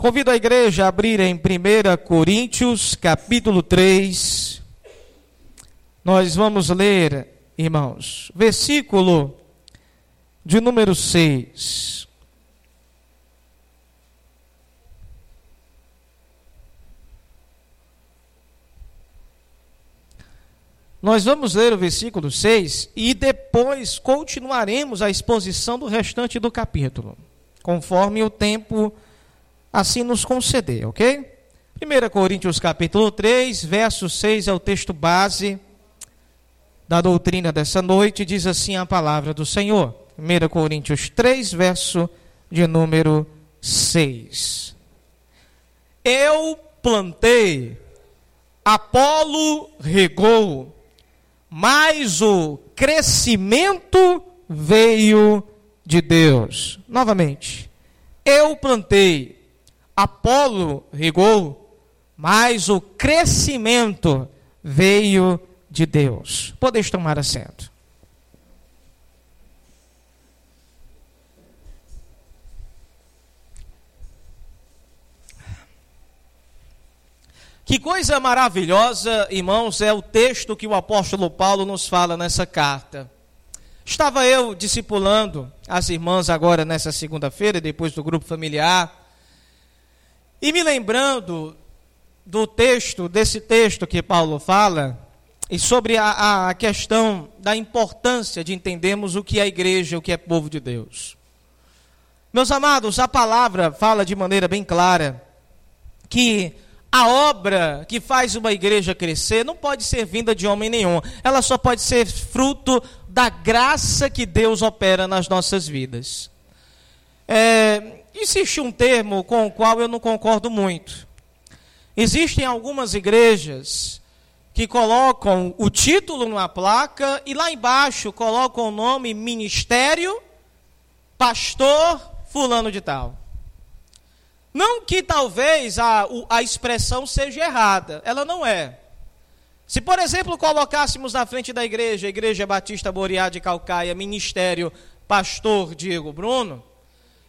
Convido a igreja a abrir em 1 Coríntios, capítulo 3. Nós vamos ler, irmãos, versículo de número 6. Nós vamos ler o versículo 6 e depois continuaremos a exposição do restante do capítulo, conforme o tempo assim nos conceder, ok? 1 Coríntios capítulo 3, verso 6 é o texto base da doutrina dessa noite, diz assim a palavra do Senhor. 1 Coríntios 3, verso de número 6. Eu plantei, Apolo regou, mas o crescimento veio de Deus. Novamente, eu plantei, Apolo regou, mas o crescimento veio de Deus. Podeis tomar assento. Que coisa maravilhosa, irmãos, é o texto que o apóstolo Paulo nos fala nessa carta. Estava eu discipulando as irmãs agora nessa segunda-feira, depois do grupo familiar, e me lembrando do texto, desse texto que Paulo fala, e sobre a, a questão da importância de entendermos o que é igreja, o que é povo de Deus. Meus amados, a palavra fala de maneira bem clara que a obra que faz uma igreja crescer não pode ser vinda de homem nenhum, ela só pode ser fruto da graça que Deus opera nas nossas vidas. É, existe um termo com o qual eu não concordo muito. Existem algumas igrejas que colocam o título numa placa e lá embaixo colocam o nome ministério, pastor, fulano de tal. Não que talvez a, a expressão seja errada, ela não é. Se, por exemplo, colocássemos na frente da igreja, Igreja Batista Boreá de Calcaia, Ministério Pastor Diego Bruno,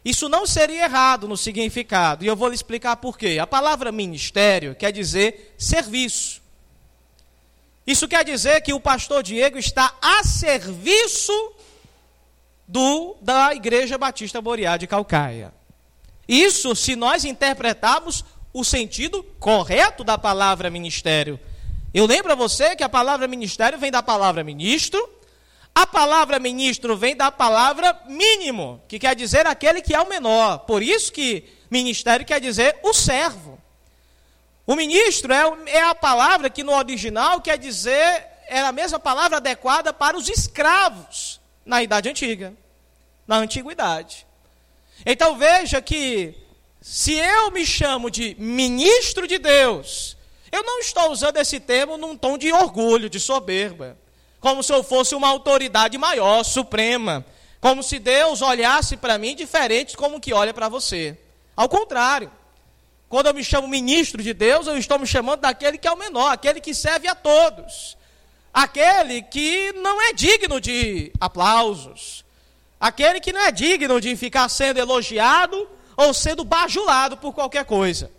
isso não seria errado no significado, e eu vou lhe explicar por quê. A palavra ministério quer dizer serviço. Isso quer dizer que o pastor Diego está a serviço do da Igreja Batista Boreá de Calcaia. Isso se nós interpretarmos o sentido correto da palavra ministério. Eu lembro a você que a palavra ministério vem da palavra ministro, a palavra ministro vem da palavra mínimo, que quer dizer aquele que é o menor. Por isso que ministério quer dizer o servo. O ministro é, é a palavra que no original quer dizer, é a mesma palavra adequada para os escravos na Idade Antiga, na Antiguidade. Então veja que, se eu me chamo de ministro de Deus, eu não estou usando esse termo num tom de orgulho, de soberba como se eu fosse uma autoridade maior, suprema, como se Deus olhasse para mim diferente como que olha para você. Ao contrário, quando eu me chamo ministro de Deus, eu estou me chamando daquele que é o menor, aquele que serve a todos, aquele que não é digno de aplausos, aquele que não é digno de ficar sendo elogiado ou sendo bajulado por qualquer coisa.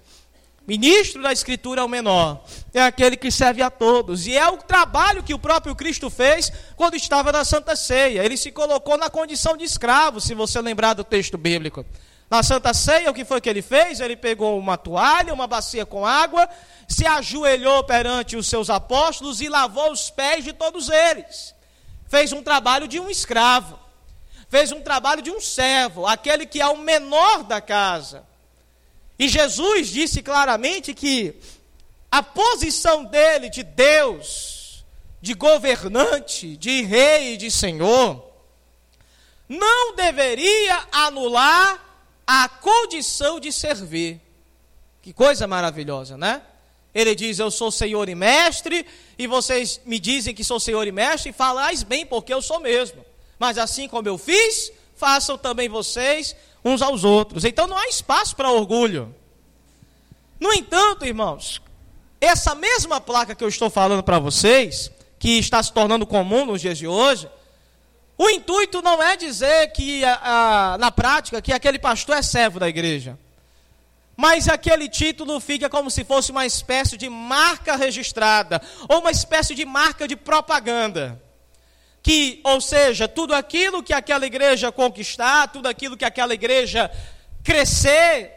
Ministro da Escritura é o menor, é aquele que serve a todos, e é o trabalho que o próprio Cristo fez quando estava na Santa Ceia. Ele se colocou na condição de escravo, se você lembrar do texto bíblico. Na Santa Ceia, o que foi que ele fez? Ele pegou uma toalha, uma bacia com água, se ajoelhou perante os seus apóstolos e lavou os pés de todos eles. Fez um trabalho de um escravo, fez um trabalho de um servo, aquele que é o menor da casa. E Jesus disse claramente que a posição dele de Deus, de governante, de rei e de senhor, não deveria anular a condição de servir. Que coisa maravilhosa, né? Ele diz: Eu sou senhor e mestre, e vocês me dizem que sou senhor e mestre, e falais bem, porque eu sou mesmo. Mas assim como eu fiz, façam também vocês uns aos outros. Então não há espaço para orgulho. No entanto, irmãos, essa mesma placa que eu estou falando para vocês, que está se tornando comum nos dias de hoje, o intuito não é dizer que, a, a, na prática, que aquele pastor é servo da igreja. mas aquele título fica como se fosse uma espécie de marca registrada, ou uma espécie de marca de propaganda. Que, ou seja, tudo aquilo que aquela igreja conquistar, tudo aquilo que aquela igreja crescer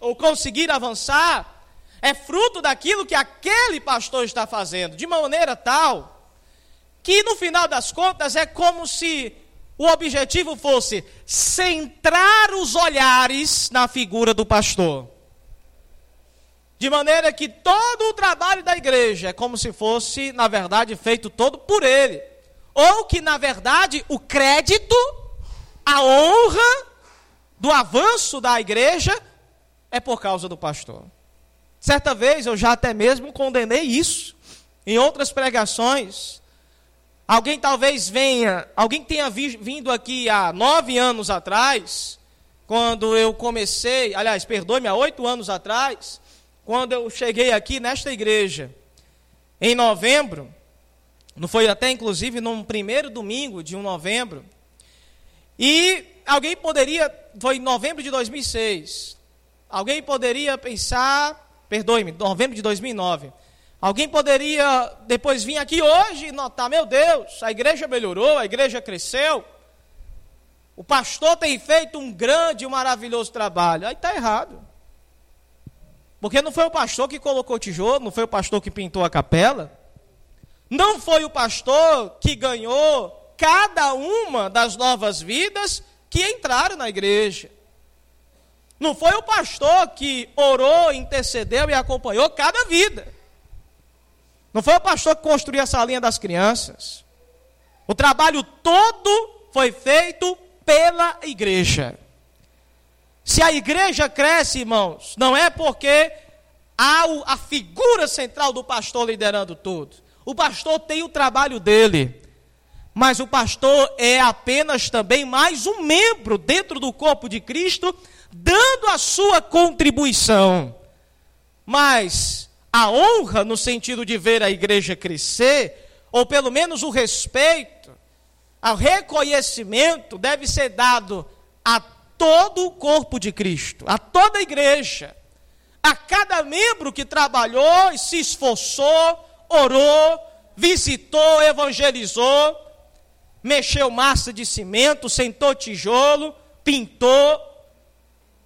ou conseguir avançar, é fruto daquilo que aquele pastor está fazendo, de maneira tal que no final das contas é como se o objetivo fosse centrar os olhares na figura do pastor. De maneira que todo o trabalho da igreja é como se fosse, na verdade, feito todo por ele. Ou que, na verdade, o crédito, a honra do avanço da igreja é por causa do pastor. Certa vez eu já até mesmo condenei isso em outras pregações. Alguém talvez venha, alguém tenha vindo aqui há nove anos atrás, quando eu comecei, aliás, perdoe-me, há oito anos atrás, quando eu cheguei aqui nesta igreja, em novembro, não foi até inclusive num primeiro domingo de um novembro, e alguém poderia, foi em novembro de 2006, alguém poderia pensar, perdoe-me, novembro de 2009, alguém poderia depois vir aqui hoje e notar, meu Deus, a igreja melhorou, a igreja cresceu, o pastor tem feito um grande e maravilhoso trabalho, aí está errado. Porque não foi o pastor que colocou tijolo, não foi o pastor que pintou a capela, não foi o pastor que ganhou cada uma das novas vidas que entraram na igreja. Não foi o pastor que orou, intercedeu e acompanhou cada vida. Não foi o pastor que construiu a salinha das crianças. O trabalho todo foi feito pela igreja. Se a igreja cresce, irmãos, não é porque há a figura central do pastor liderando tudo. O pastor tem o trabalho dele, mas o pastor é apenas também mais um membro dentro do corpo de Cristo, dando a sua contribuição. Mas a honra, no sentido de ver a igreja crescer, ou pelo menos o respeito, o reconhecimento, deve ser dado a todo o corpo de Cristo, a toda a igreja, a cada membro que trabalhou e se esforçou, orou, visitou, evangelizou, mexeu massa de cimento, sentou tijolo, pintou.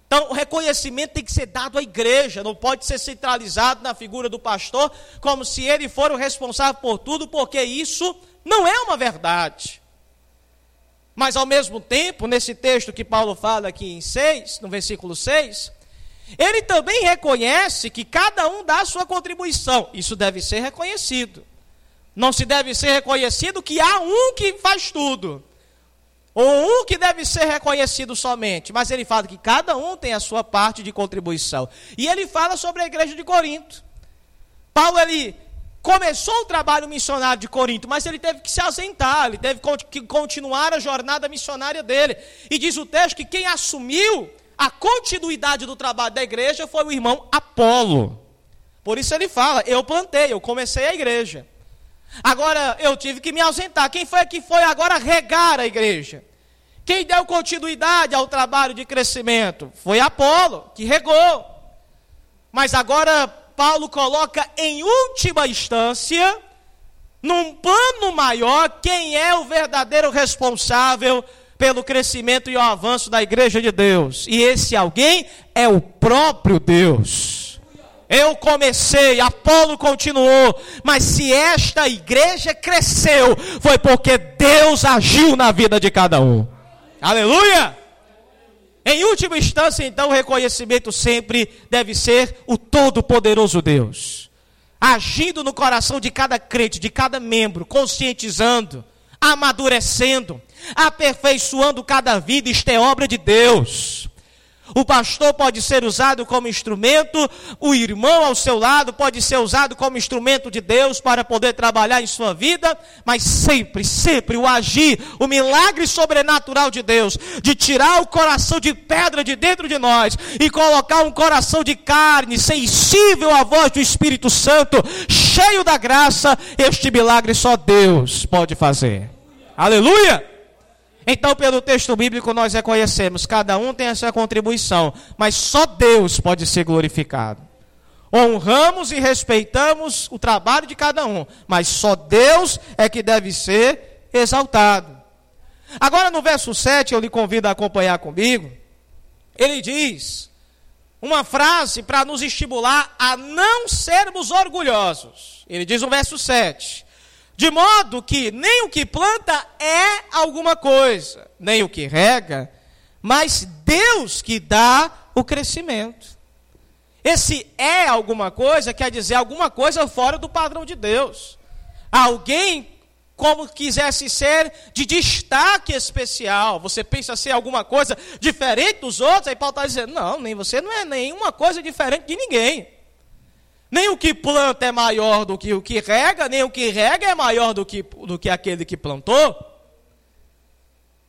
Então, o reconhecimento tem que ser dado à igreja, não pode ser centralizado na figura do pastor, como se ele for o responsável por tudo, porque isso não é uma verdade. Mas ao mesmo tempo, nesse texto que Paulo fala aqui em 6, no versículo 6, ele também reconhece que cada um dá a sua contribuição. Isso deve ser reconhecido. Não se deve ser reconhecido que há um que faz tudo. Ou um que deve ser reconhecido somente. Mas ele fala que cada um tem a sua parte de contribuição. E ele fala sobre a igreja de Corinto. Paulo ele começou o trabalho missionário de Corinto, mas ele teve que se ausentar, ele teve que continuar a jornada missionária dele. E diz o texto que quem assumiu a continuidade do trabalho da igreja foi o irmão Apolo. Por isso ele fala: Eu plantei, eu comecei a igreja. Agora eu tive que me ausentar. Quem foi que foi agora regar a igreja? Quem deu continuidade ao trabalho de crescimento? Foi Apolo, que regou. Mas agora Paulo coloca em última instância, num plano maior, quem é o verdadeiro responsável pelo crescimento e o avanço da igreja de Deus. E esse alguém é o próprio Deus. Eu comecei, Apolo continuou, mas se esta igreja cresceu, foi porque Deus agiu na vida de cada um. Aleluia! Em última instância, então, o reconhecimento sempre deve ser o Todo-Poderoso Deus, agindo no coração de cada crente, de cada membro, conscientizando, amadurecendo, aperfeiçoando cada vida, isto é obra de Deus. O pastor pode ser usado como instrumento, o irmão ao seu lado pode ser usado como instrumento de Deus para poder trabalhar em sua vida, mas sempre, sempre o agir, o milagre sobrenatural de Deus, de tirar o coração de pedra de dentro de nós e colocar um coração de carne, sensível à voz do Espírito Santo, cheio da graça, este milagre só Deus pode fazer. Aleluia! Então, pelo texto bíblico, nós reconhecemos, cada um tem a sua contribuição, mas só Deus pode ser glorificado. Honramos e respeitamos o trabalho de cada um, mas só Deus é que deve ser exaltado. Agora, no verso 7, eu lhe convido a acompanhar comigo. Ele diz uma frase para nos estimular a não sermos orgulhosos. Ele diz no verso 7: De modo que nem o que planta é alguma coisa, nem o que rega, mas Deus que dá o crescimento. Esse é alguma coisa quer dizer alguma coisa fora do padrão de Deus. Alguém como quisesse ser de destaque especial. Você pensa ser alguma coisa diferente dos outros, aí Paulo está dizendo: não, nem você não é nenhuma coisa diferente de ninguém. Nem o que planta é maior do que o que rega, nem o que rega é maior do que, do que aquele que plantou.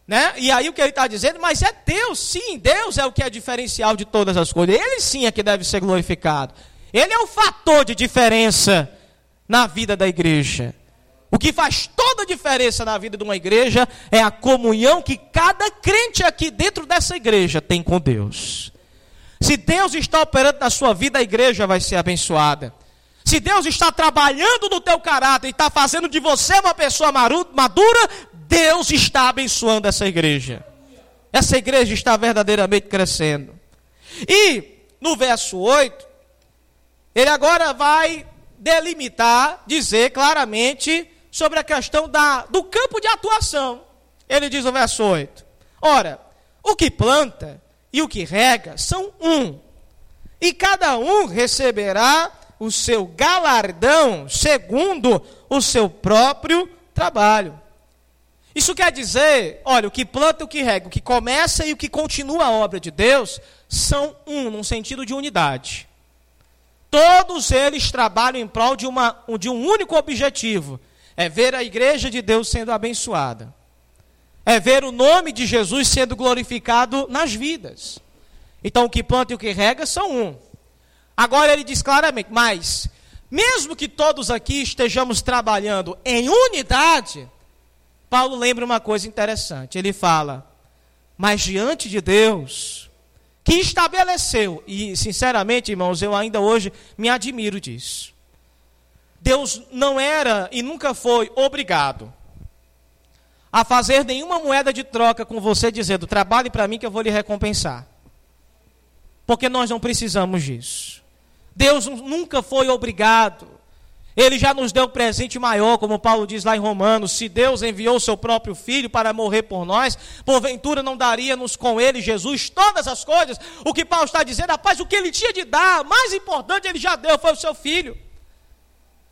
Né? E aí o que ele está dizendo, mas é Deus, sim, Deus é o que é diferencial de todas as coisas. Ele sim é que deve ser glorificado. Ele é o fator de diferença na vida da igreja. O que faz toda a diferença na vida de uma igreja é a comunhão que cada crente aqui dentro dessa igreja tem com Deus. Se Deus está operando na sua vida, a igreja vai ser abençoada. Se Deus está trabalhando no teu caráter e está fazendo de você uma pessoa madura, Deus está abençoando essa igreja. Essa igreja está verdadeiramente crescendo. E no verso 8, ele agora vai delimitar, dizer claramente sobre a questão da, do campo de atuação. Ele diz no verso 8: Ora, o que planta e o que rega são um, e cada um receberá o seu galardão segundo o seu próprio trabalho. Isso quer dizer, olha, o que planta e o que rega, o que começa e o que continua a obra de Deus, são um, num sentido de unidade. Todos eles trabalham em prol de, uma, de um único objetivo, é ver a igreja de Deus sendo abençoada, é ver o nome de Jesus sendo glorificado nas vidas. Então, o que planta e o que rega são um. Agora ele diz claramente, mas, mesmo que todos aqui estejamos trabalhando em unidade, Paulo lembra uma coisa interessante. Ele fala, mas diante de Deus, que estabeleceu, e sinceramente, irmãos, eu ainda hoje me admiro disso. Deus não era e nunca foi obrigado a fazer nenhuma moeda de troca com você, dizendo: trabalhe para mim que eu vou lhe recompensar. Porque nós não precisamos disso. Deus nunca foi obrigado. Ele já nos deu um presente maior, como Paulo diz lá em Romanos: se Deus enviou seu próprio filho para morrer por nós, porventura não daria-nos com ele, Jesus, todas as coisas. O que Paulo está dizendo, rapaz, o que ele tinha de dar, mais importante ele já deu, foi o seu filho.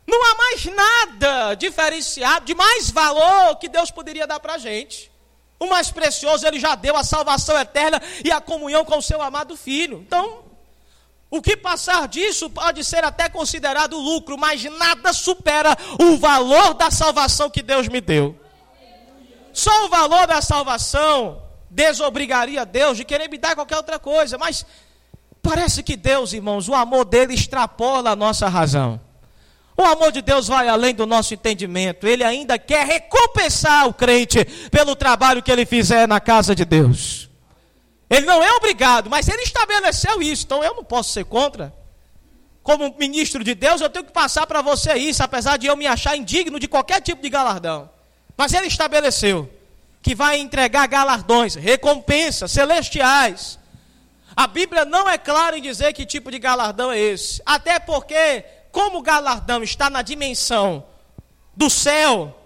Não há mais nada diferenciado, de mais valor que Deus poderia dar para a gente. O mais precioso ele já deu, a salvação eterna e a comunhão com o seu amado filho. Então, o que passar disso pode ser até considerado lucro, mas nada supera o valor da salvação que Deus me deu. Só o valor da salvação desobrigaria Deus de querer me dar qualquer outra coisa, mas parece que Deus, irmãos, o amor dele extrapola a nossa razão. O amor de Deus vai além do nosso entendimento. Ele ainda quer recompensar o crente pelo trabalho que ele fizer na casa de Deus. Ele não é obrigado, mas ele estabeleceu isso, então eu não posso ser contra. Como ministro de Deus, eu tenho que passar para você isso, apesar de eu me achar indigno de qualquer tipo de galardão. Mas ele estabeleceu que vai entregar galardões, recompensas celestiais. A Bíblia não é clara em dizer que tipo de galardão é esse, até porque como o galardão está na dimensão do céu,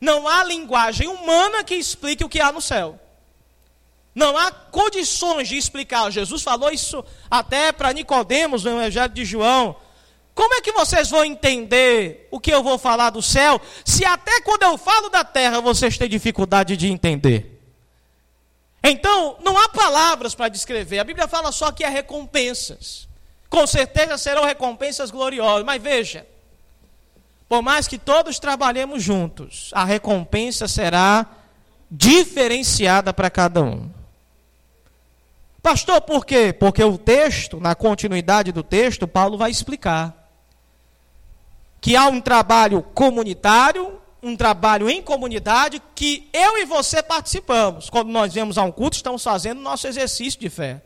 não há linguagem humana que explique o que há no céu. Não há condições de explicar. Jesus falou isso até para Nicodemos no Evangelho de João. Como é que vocês vão entender o que eu vou falar do céu, se até quando eu falo da terra vocês têm dificuldade de entender? Então, não há palavras para descrever. A Bíblia fala só que há recompensas com certeza serão recompensas gloriosas. Mas veja, por mais que todos trabalhemos juntos, a recompensa será diferenciada para cada um. Pastor, por quê? Porque o texto, na continuidade do texto, Paulo vai explicar que há um trabalho comunitário um trabalho em comunidade que eu e você participamos. Quando nós vemos a um culto, estamos fazendo nosso exercício de fé.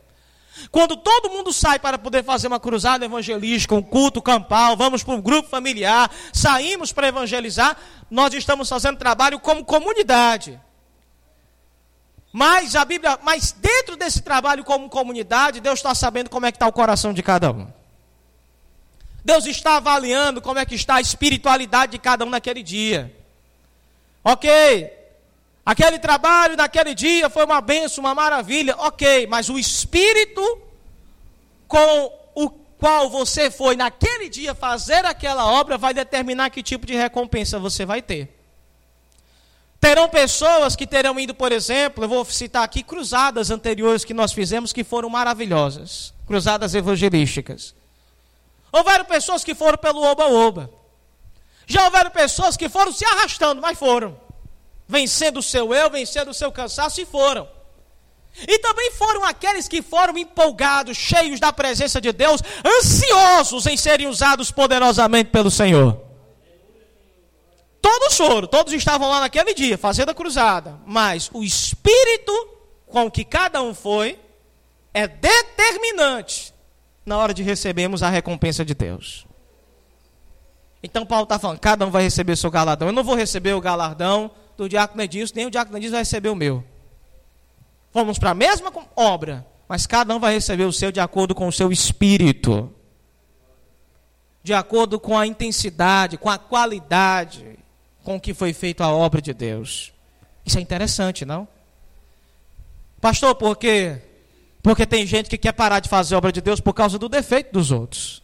Quando todo mundo sai para poder fazer uma cruzada evangelística, um culto campal, vamos para um grupo familiar, saímos para evangelizar, nós estamos fazendo trabalho como comunidade. Mas a Bíblia, mas dentro desse trabalho como comunidade, Deus está sabendo como é que está o coração de cada um. Deus está avaliando como é que está a espiritualidade de cada um naquele dia. Ok, aquele trabalho naquele dia foi uma benção, uma maravilha, ok, mas o espírito com o qual você foi naquele dia fazer aquela obra vai determinar que tipo de recompensa você vai ter. Terão pessoas que terão ido, por exemplo, eu vou citar aqui cruzadas anteriores que nós fizemos que foram maravilhosas, cruzadas evangelísticas. Houveram pessoas que foram pelo oba-oba. Já houveram pessoas que foram se arrastando, mas foram. Vencendo o seu eu, vencendo o seu cansaço e foram. E também foram aqueles que foram empolgados, cheios da presença de Deus, ansiosos em serem usados poderosamente pelo Senhor. Todos foram, todos estavam lá naquele dia, fazendo a cruzada. Mas o espírito com que cada um foi é determinante na hora de recebermos a recompensa de Deus. Então Paulo está falando, cada um vai receber seu galardão. Eu não vou receber o galardão do diácono Edilson, nem o diácono Edilson vai receber o meu. Vamos para a mesma obra, mas cada um vai receber o seu de acordo com o seu espírito. De acordo com a intensidade, com a qualidade com que foi feita a obra de Deus. Isso é interessante, não? Pastor, por quê? Porque tem gente que quer parar de fazer a obra de Deus por causa do defeito dos outros.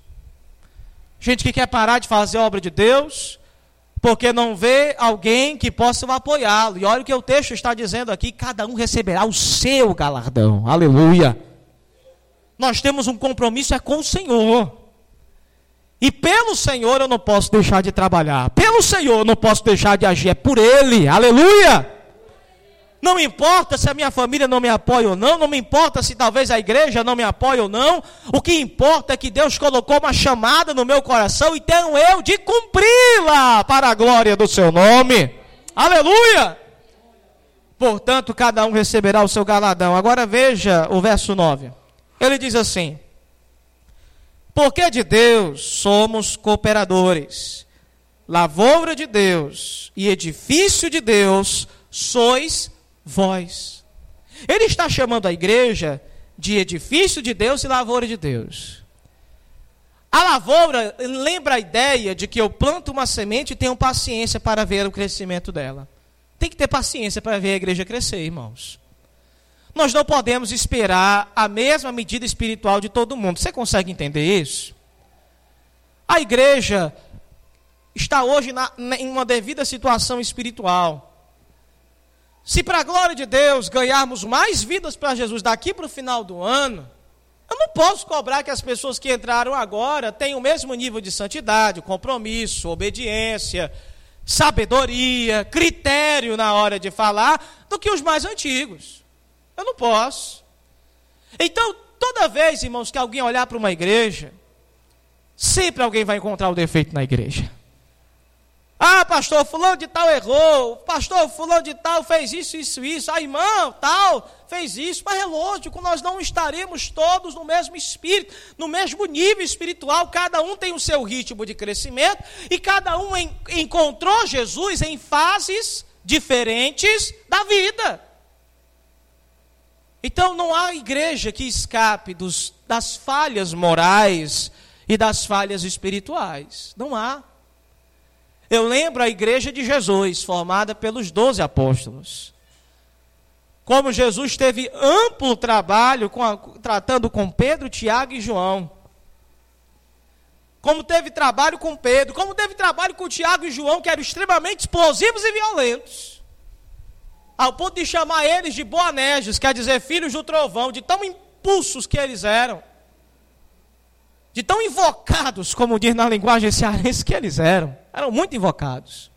Gente que quer parar de fazer a obra de Deus porque não vê alguém que possa apoiá-lo. E olha o que o texto está dizendo aqui: cada um receberá o seu galardão. Aleluia. Nós temos um compromisso é com o Senhor. E pelo Senhor eu não posso deixar de trabalhar. Pelo Senhor eu não posso deixar de agir. É por Ele. Aleluia. Não me importa se a minha família não me apoia ou não, não me importa se talvez a igreja não me apoie ou não. O que importa é que Deus colocou uma chamada no meu coração e tenho eu de cumpri-la para a glória do seu nome. Aleluia! Portanto, cada um receberá o seu galadão. Agora veja o verso 9. Ele diz assim: Porque de Deus somos cooperadores, lavoura de Deus e edifício de Deus sois vós. Ele está chamando a igreja de edifício de Deus e lavoura de Deus. A lavoura lembra a ideia de que eu planto uma semente e tenho paciência para ver o crescimento dela. Tem que ter paciência para ver a igreja crescer, irmãos. Nós não podemos esperar a mesma medida espiritual de todo mundo. Você consegue entender isso? A igreja está hoje na, em uma devida situação espiritual. Se para a glória de Deus ganharmos mais vidas para Jesus daqui para o final do ano, eu não posso cobrar que as pessoas que entraram agora tenham o mesmo nível de santidade, compromisso, obediência, sabedoria, critério na hora de falar do que os mais antigos. Eu não posso. Então, toda vez, irmãos, que alguém olhar para uma igreja, sempre alguém vai encontrar o defeito na igreja. Ah, pastor, fulano de tal errou. Pastor, fulano de tal fez isso, isso, isso. A irmã tal fez isso. Mas é lógico, nós não estaremos todos no mesmo espírito, no mesmo nível espiritual. Cada um tem o seu ritmo de crescimento e cada um en encontrou Jesus em fases diferentes da vida. Então não há igreja que escape dos, das falhas morais e das falhas espirituais. Não há. Eu lembro a igreja de Jesus, formada pelos doze apóstolos. Como Jesus teve amplo trabalho com a, tratando com Pedro, Tiago e João. Como teve trabalho com Pedro, como teve trabalho com Tiago e João, que eram extremamente explosivos e violentos. Ao ponto de chamar eles de Boanerges, quer dizer, filhos do trovão, de tão impulsos que eles eram. De tão invocados, como diz na linguagem cearense, que eles eram. Eram muito invocados.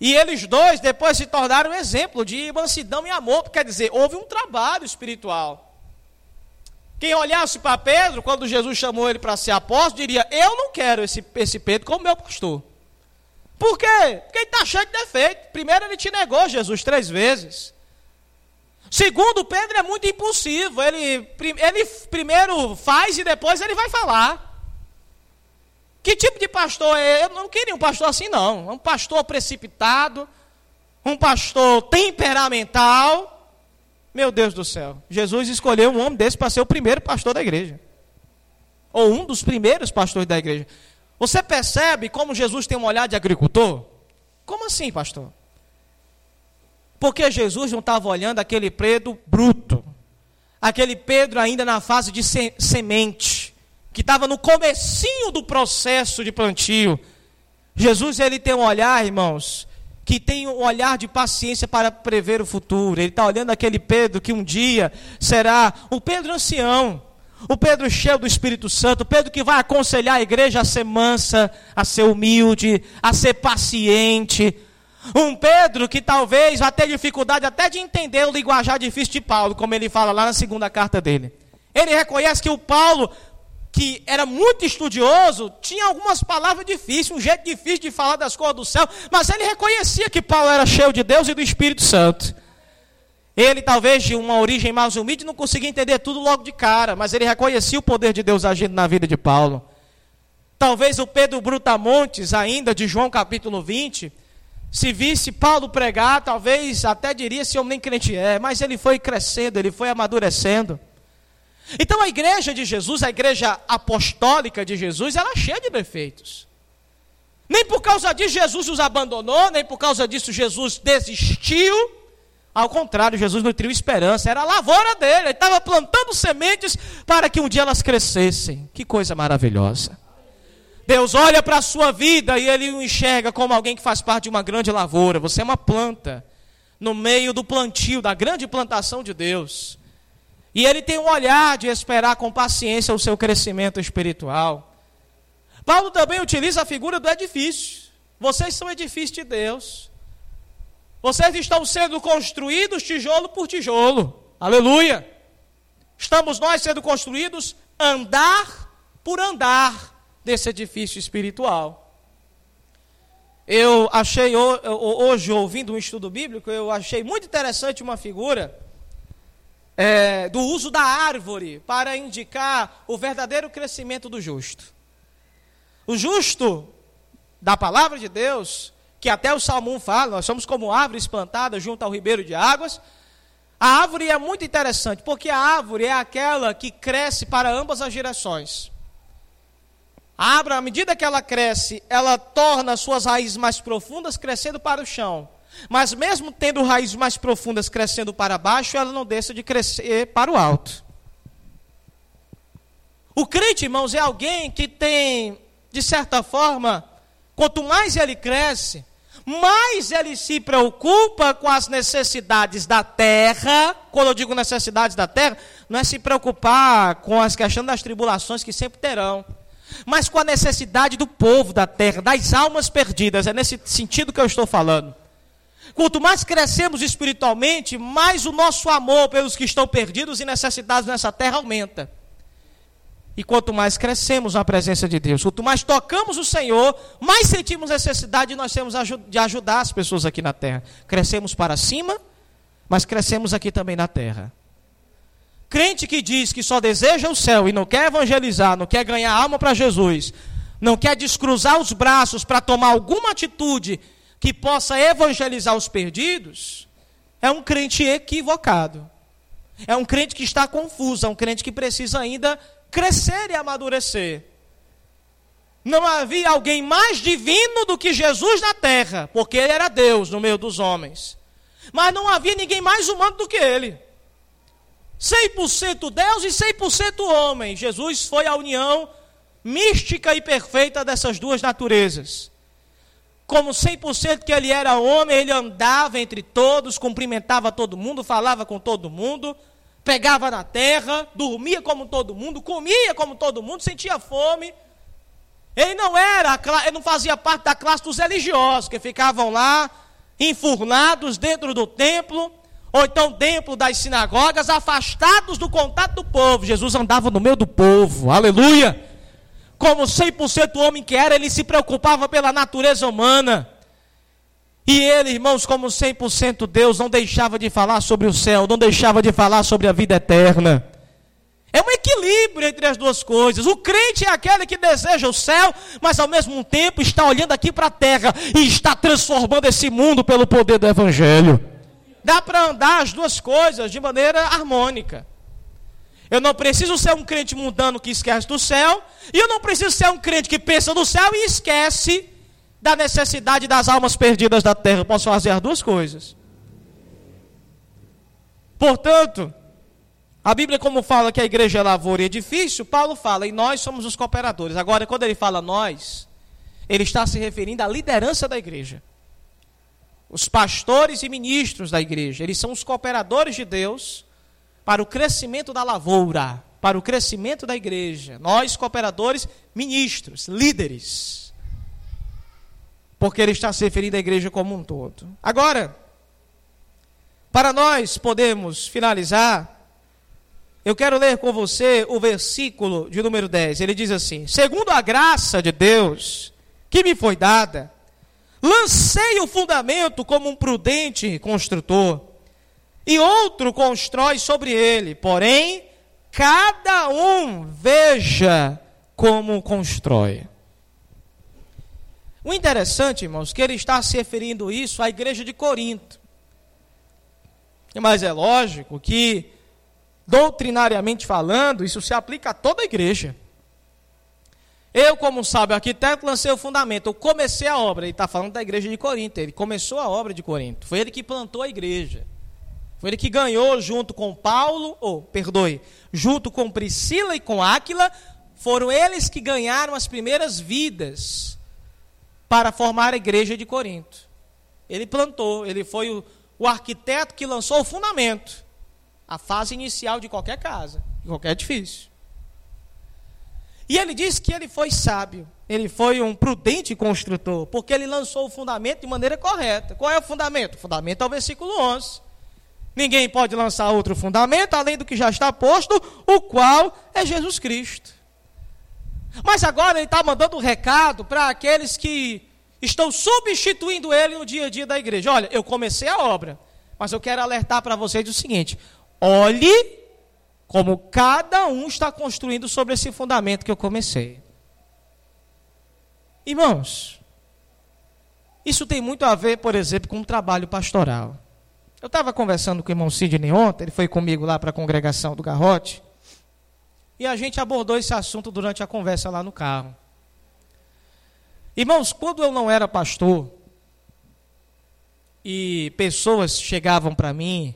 E eles dois depois se tornaram exemplo de mansidão e amor, quer dizer, houve um trabalho espiritual. Quem olhasse para Pedro, quando Jesus chamou ele para ser apóstolo, diria: Eu não quero esse, esse Pedro como meu pastor. Por quê? Porque ele está cheio de defeito. Primeiro, ele te negou Jesus três vezes. Segundo, Pedro é muito impulsivo. Ele, ele primeiro faz e depois ele vai falar. Que tipo de pastor é? Eu não queria um pastor assim, não. Um pastor precipitado, um pastor temperamental. Meu Deus do céu. Jesus escolheu um homem desse para ser o primeiro pastor da igreja. Ou um dos primeiros pastores da igreja. Você percebe como Jesus tem um olhar de agricultor? Como assim, pastor? Porque Jesus não estava olhando aquele Pedro bruto. Aquele Pedro ainda na fase de semente que estava no comecinho do processo de plantio. Jesus ele tem um olhar, irmãos, que tem um olhar de paciência para prever o futuro. Ele está olhando aquele Pedro que um dia será o Pedro ancião, o Pedro cheio do Espírito Santo, o Pedro que vai aconselhar a igreja a ser mansa, a ser humilde, a ser paciente. Um Pedro que talvez vá ter dificuldade até de entender o linguajar difícil de Paulo, como ele fala lá na segunda carta dele. Ele reconhece que o Paulo que era muito estudioso, tinha algumas palavras difíceis, um jeito difícil de falar das coisas do céu, mas ele reconhecia que Paulo era cheio de Deus e do Espírito Santo. Ele, talvez de uma origem mais humilde, não conseguia entender tudo logo de cara, mas ele reconhecia o poder de Deus agindo na vida de Paulo. Talvez o Pedro Brutamontes, ainda de João capítulo 20, se visse Paulo pregar, talvez até diria se homem nem crente é, mas ele foi crescendo, ele foi amadurecendo. Então a igreja de Jesus, a igreja apostólica de Jesus, ela é cheia de defeitos. Nem por causa disso Jesus os abandonou, nem por causa disso Jesus desistiu. Ao contrário, Jesus nutriu esperança, era a lavoura dele, ele estava plantando sementes para que um dia elas crescessem. Que coisa maravilhosa. Deus olha para a sua vida e ele o enxerga como alguém que faz parte de uma grande lavoura. Você é uma planta no meio do plantio, da grande plantação de Deus. E ele tem um olhar de esperar com paciência o seu crescimento espiritual. Paulo também utiliza a figura do edifício. Vocês são edifícios de Deus. Vocês estão sendo construídos tijolo por tijolo. Aleluia. Estamos nós sendo construídos andar por andar desse edifício espiritual. Eu achei hoje, ouvindo um estudo bíblico, eu achei muito interessante uma figura é, do uso da árvore para indicar o verdadeiro crescimento do justo. O justo, da palavra de Deus, que até o Salmo 1 fala, nós somos como árvores plantadas junto ao ribeiro de águas. A árvore é muito interessante, porque a árvore é aquela que cresce para ambas as direções. A árvore, à medida que ela cresce, ela torna suas raízes mais profundas, crescendo para o chão. Mas mesmo tendo raízes mais profundas crescendo para baixo, ela não deixa de crescer para o alto. O crente, irmãos, é alguém que tem, de certa forma, quanto mais ele cresce, mais ele se preocupa com as necessidades da terra. Quando eu digo necessidades da terra, não é se preocupar com as questões das tribulações que sempre terão, mas com a necessidade do povo da terra, das almas perdidas. É nesse sentido que eu estou falando. Quanto mais crescemos espiritualmente, mais o nosso amor pelos que estão perdidos e necessitados nessa terra aumenta. E quanto mais crescemos na presença de Deus, quanto mais tocamos o Senhor, mais sentimos necessidade de nós temos de ajudar as pessoas aqui na terra. Crescemos para cima, mas crescemos aqui também na terra. Crente que diz que só deseja o céu e não quer evangelizar, não quer ganhar alma para Jesus, não quer descruzar os braços para tomar alguma atitude que possa evangelizar os perdidos, é um crente equivocado. É um crente que está confuso, é um crente que precisa ainda crescer e amadurecer. Não havia alguém mais divino do que Jesus na terra, porque ele era Deus no meio dos homens. Mas não havia ninguém mais humano do que ele. 100% Deus e 100% homem. Jesus foi a união mística e perfeita dessas duas naturezas como 100% que ele era homem, ele andava entre todos, cumprimentava todo mundo, falava com todo mundo, pegava na terra, dormia como todo mundo, comia como todo mundo, sentia fome. Ele não era, ele não fazia parte da classe dos religiosos que ficavam lá enfurnados dentro do templo, ou então dentro das sinagogas, afastados do contato do povo. Jesus andava no meio do povo. Aleluia! Como 100% homem que era, ele se preocupava pela natureza humana. E ele, irmãos, como 100% Deus, não deixava de falar sobre o céu, não deixava de falar sobre a vida eterna. É um equilíbrio entre as duas coisas. O crente é aquele que deseja o céu, mas ao mesmo tempo está olhando aqui para a terra e está transformando esse mundo pelo poder do Evangelho. Dá para andar as duas coisas de maneira harmônica. Eu não preciso ser um crente mundano que esquece do céu, e eu não preciso ser um crente que pensa no céu e esquece da necessidade das almas perdidas da terra. Eu posso fazer as duas coisas. Portanto, a Bíblia, como fala que a igreja é lavoura e edifício, Paulo fala, e nós somos os cooperadores. Agora, quando ele fala nós, ele está se referindo à liderança da igreja. Os pastores e ministros da igreja, eles são os cooperadores de Deus para o crescimento da lavoura, para o crescimento da igreja. Nós, cooperadores, ministros, líderes. Porque ele está se referindo à igreja como um todo. Agora, para nós podermos finalizar, eu quero ler com você o versículo de número 10. Ele diz assim: Segundo a graça de Deus que me foi dada, lancei o fundamento como um prudente construtor, e outro constrói sobre ele. Porém, cada um veja como constrói. O interessante, irmãos, que ele está se referindo isso à igreja de Corinto. Mas é lógico que doutrinariamente falando, isso se aplica a toda a igreja. Eu, como sábio arquiteto, lancei o fundamento. Eu comecei a obra. Ele está falando da igreja de Corinto. Ele começou a obra de Corinto. Foi ele que plantou a igreja. Foi ele que ganhou junto com Paulo, ou, oh, perdoe, junto com Priscila e com Áquila, foram eles que ganharam as primeiras vidas para formar a igreja de Corinto. Ele plantou, ele foi o, o arquiteto que lançou o fundamento a fase inicial de qualquer casa, de qualquer edifício. E ele diz que ele foi sábio, ele foi um prudente construtor, porque ele lançou o fundamento de maneira correta. Qual é o fundamento? O fundamento é o versículo 11. Ninguém pode lançar outro fundamento além do que já está posto, o qual é Jesus Cristo. Mas agora ele está mandando um recado para aqueles que estão substituindo ele no dia a dia da igreja. Olha, eu comecei a obra, mas eu quero alertar para vocês o seguinte: Olhe como cada um está construindo sobre esse fundamento que eu comecei. Irmãos, isso tem muito a ver, por exemplo, com o trabalho pastoral. Eu estava conversando com o irmão Sidney ontem, ele foi comigo lá para a congregação do Garrote, e a gente abordou esse assunto durante a conversa lá no carro. Irmãos, quando eu não era pastor, e pessoas chegavam para mim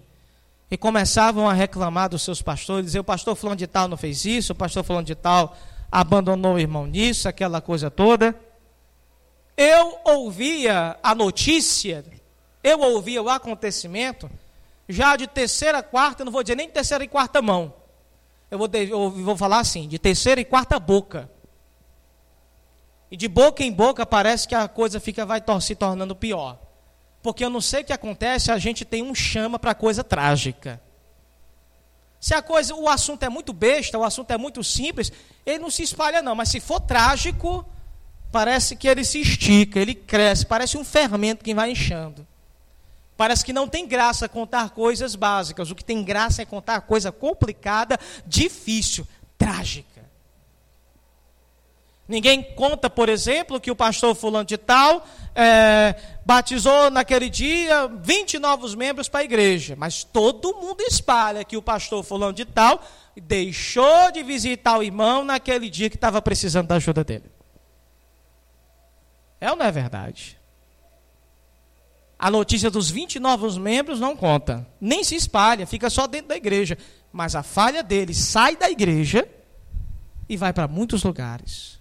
e começavam a reclamar dos seus pastores, dizer, o pastor falando de tal não fez isso, o pastor falando de tal abandonou o irmão nisso, aquela coisa toda. Eu ouvia a notícia, eu ouvia o acontecimento, já de terceira, quarta, não vou dizer nem terceira e quarta mão. Eu vou, eu vou falar assim, de terceira e quarta boca. E de boca em boca parece que a coisa fica vai se tornando pior. Porque eu não sei o que acontece, a gente tem um chama para coisa trágica. Se a coisa, o assunto é muito besta, o assunto é muito simples, ele não se espalha não, mas se for trágico, parece que ele se estica, ele cresce, parece um fermento que vai inchando. Parece que não tem graça contar coisas básicas, o que tem graça é contar coisa complicada, difícil, trágica. Ninguém conta, por exemplo, que o pastor fulano de tal é, batizou naquele dia 20 novos membros para a igreja. Mas todo mundo espalha que o pastor fulano de tal deixou de visitar o irmão naquele dia que estava precisando da ajuda dele. É ou não é verdade? A notícia dos 20 novos membros não conta. Nem se espalha, fica só dentro da igreja. Mas a falha dele sai da igreja e vai para muitos lugares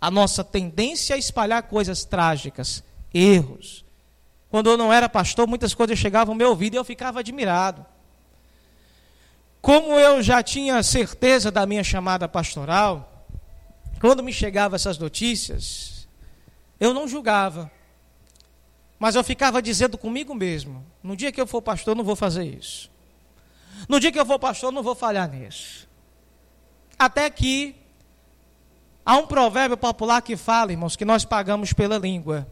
a nossa tendência a espalhar coisas trágicas, erros. Quando eu não era pastor, muitas coisas chegavam ao meu ouvido e eu ficava admirado. Como eu já tinha certeza da minha chamada pastoral, quando me chegavam essas notícias, eu não julgava. Mas eu ficava dizendo comigo mesmo: no dia que eu for pastor, não vou fazer isso. No dia que eu for pastor, não vou falhar nisso. Até que Há um provérbio popular que fala, irmãos, que nós pagamos pela língua.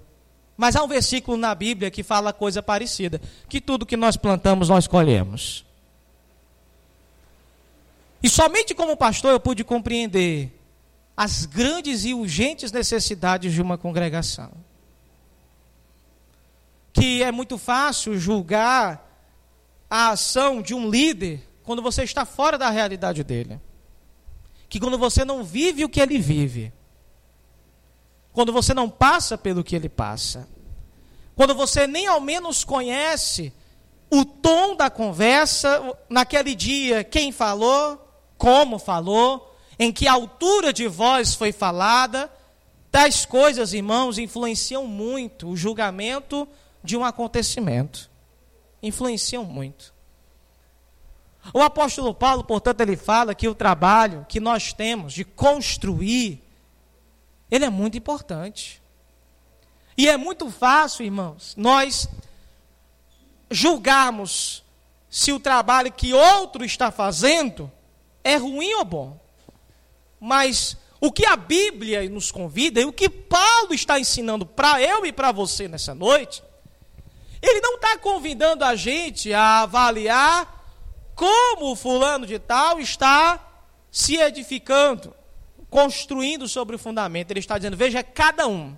Mas há um versículo na Bíblia que fala coisa parecida: que tudo que nós plantamos, nós colhemos. E somente como pastor eu pude compreender as grandes e urgentes necessidades de uma congregação. Que é muito fácil julgar a ação de um líder quando você está fora da realidade dele. Que quando você não vive o que ele vive. Quando você não passa pelo que ele passa. Quando você nem ao menos conhece o tom da conversa, naquele dia, quem falou, como falou, em que altura de voz foi falada. Tais coisas, irmãos, influenciam muito o julgamento de um acontecimento. Influenciam muito. O apóstolo Paulo, portanto, ele fala que o trabalho que nós temos de construir, ele é muito importante. E é muito fácil, irmãos, nós julgarmos se o trabalho que outro está fazendo é ruim ou bom. Mas o que a Bíblia nos convida e o que Paulo está ensinando para eu e para você nessa noite, ele não está convidando a gente a avaliar como fulano de tal está se edificando, construindo sobre o fundamento. Ele está dizendo: veja cada um.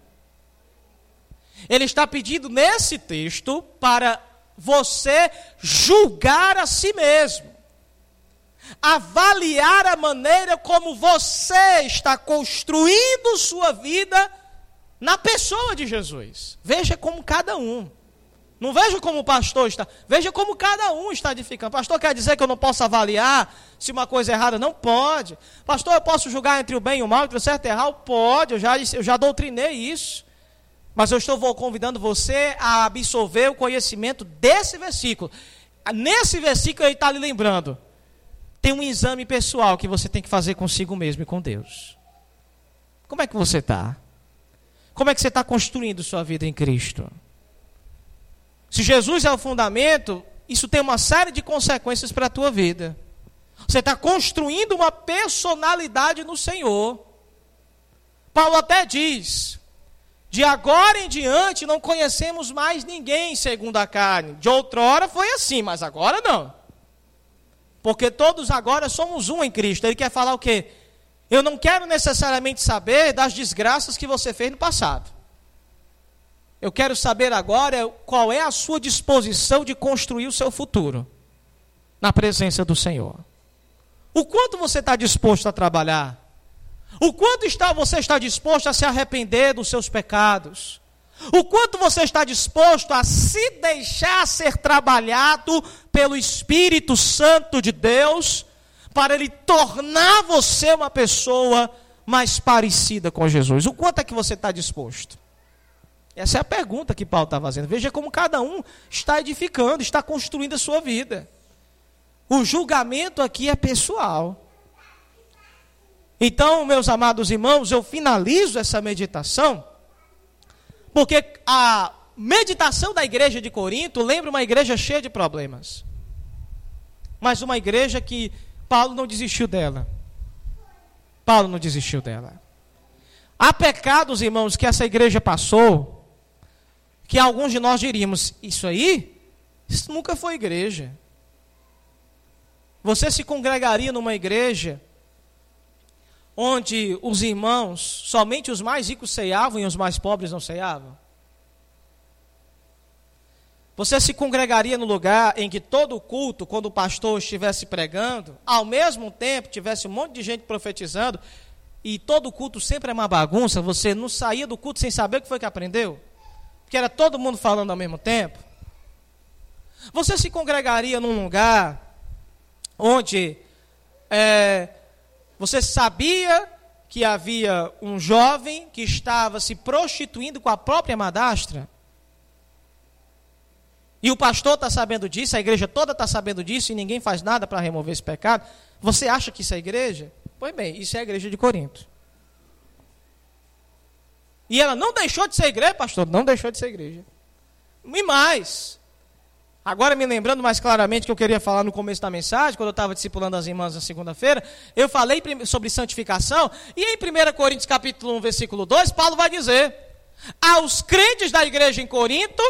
Ele está pedindo nesse texto para você julgar a si mesmo avaliar a maneira como você está construindo sua vida na pessoa de Jesus. Veja como cada um. Não veja como o pastor está, veja como cada um está edificando. Pastor quer dizer que eu não posso avaliar se uma coisa é errada? Não pode. Pastor, eu posso julgar entre o bem e o mal, entre o certo e o errado? Pode, eu já, eu já doutrinei isso. Mas eu estou convidando você a absorver o conhecimento desse versículo. Nesse versículo ele está lhe lembrando tem um exame pessoal que você tem que fazer consigo mesmo e com Deus. Como é que você está? Como é que você está construindo sua vida em Cristo? Se Jesus é o fundamento, isso tem uma série de consequências para a tua vida. Você está construindo uma personalidade no Senhor. Paulo até diz: de agora em diante não conhecemos mais ninguém segundo a carne. De outrora foi assim, mas agora não. Porque todos agora somos um em Cristo. Ele quer falar o quê? Eu não quero necessariamente saber das desgraças que você fez no passado. Eu quero saber agora qual é a sua disposição de construir o seu futuro na presença do Senhor. O quanto você está disposto a trabalhar? O quanto está, você está disposto a se arrepender dos seus pecados? O quanto você está disposto a se deixar ser trabalhado pelo Espírito Santo de Deus para ele tornar você uma pessoa mais parecida com Jesus? O quanto é que você está disposto? Essa é a pergunta que Paulo está fazendo. Veja como cada um está edificando, está construindo a sua vida. O julgamento aqui é pessoal. Então, meus amados irmãos, eu finalizo essa meditação porque a meditação da igreja de Corinto lembra uma igreja cheia de problemas. Mas uma igreja que Paulo não desistiu dela. Paulo não desistiu dela. Há pecados, irmãos, que essa igreja passou, que alguns de nós diríamos: Isso aí, isso nunca foi igreja. Você se congregaria numa igreja onde os irmãos, somente os mais ricos ceiavam e os mais pobres não ceiavam? Você se congregaria no lugar em que todo o culto, quando o pastor estivesse pregando, ao mesmo tempo tivesse um monte de gente profetizando, e todo o culto sempre é uma bagunça, você não saía do culto sem saber o que foi que aprendeu? Porque era todo mundo falando ao mesmo tempo? Você se congregaria num lugar onde é, você sabia que havia um jovem que estava se prostituindo com a própria madastra? E o pastor está sabendo disso, a igreja toda está sabendo disso e ninguém faz nada para remover esse pecado. Você acha que isso é igreja? Pois bem, isso é a igreja de Corinto. E ela não deixou de ser igreja, pastor? Não deixou de ser igreja. E mais, Agora me lembrando mais claramente que eu queria falar no começo da mensagem, quando eu estava discipulando as irmãs na segunda-feira, eu falei sobre santificação, e em 1 Coríntios capítulo 1, versículo 2, Paulo vai dizer: aos crentes da igreja em Corinto,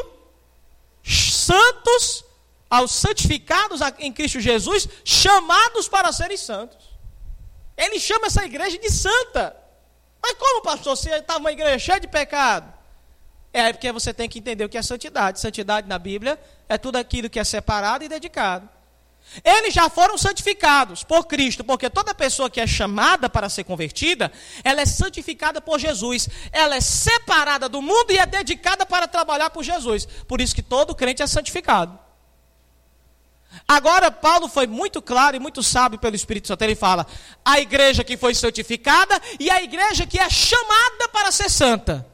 santos, aos santificados em Cristo Jesus, chamados para serem santos. Ele chama essa igreja de santa. Mas como, pastor, se estava uma igreja cheia de pecado? É porque você tem que entender o que é santidade. Santidade na Bíblia é tudo aquilo que é separado e dedicado. Eles já foram santificados por Cristo, porque toda pessoa que é chamada para ser convertida, ela é santificada por Jesus. Ela é separada do mundo e é dedicada para trabalhar por Jesus. Por isso que todo crente é santificado. Agora, Paulo foi muito claro e muito sábio pelo Espírito Santo. Ele fala: a igreja que foi santificada e a igreja que é chamada para ser santa.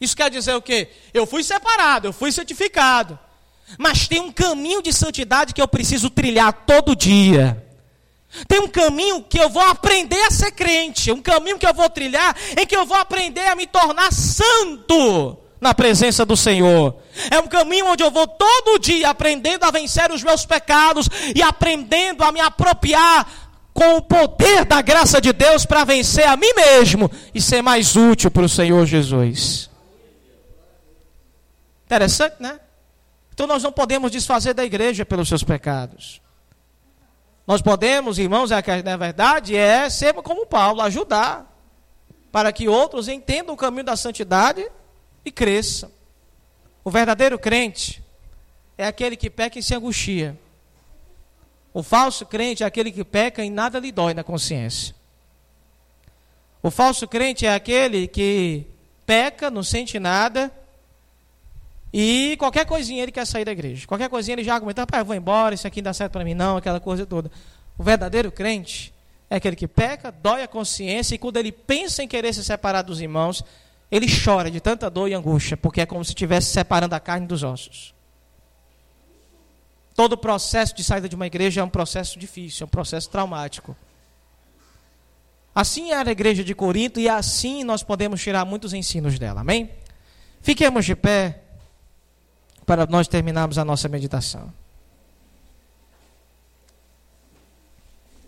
Isso quer dizer o quê? Eu fui separado, eu fui santificado. Mas tem um caminho de santidade que eu preciso trilhar todo dia. Tem um caminho que eu vou aprender a ser crente, um caminho que eu vou trilhar em que eu vou aprender a me tornar santo na presença do Senhor. É um caminho onde eu vou todo dia aprendendo a vencer os meus pecados e aprendendo a me apropriar com o poder da graça de Deus para vencer a mim mesmo e ser mais útil para o Senhor Jesus. Interessante, né? Então nós não podemos desfazer da igreja pelos seus pecados. Nós podemos, irmãos, é na verdade, é ser como Paulo, ajudar para que outros entendam o caminho da santidade e cresçam. O verdadeiro crente é aquele que peca e se angustia. O falso crente é aquele que peca e nada lhe dói na consciência. O falso crente é aquele que peca, não sente nada e qualquer coisinha ele quer sair da igreja. Qualquer coisinha ele já argumenta, pai, eu vou embora, isso aqui não dá certo para mim não, aquela coisa toda. O verdadeiro crente é aquele que peca, dói a consciência e quando ele pensa em querer se separar dos irmãos, ele chora de tanta dor e angústia, porque é como se estivesse separando a carne dos ossos. Todo processo de saída de uma igreja é um processo difícil, é um processo traumático. Assim era a igreja de Corinto e assim nós podemos tirar muitos ensinos dela. Amém? Fiquemos de pé para nós terminarmos a nossa meditação.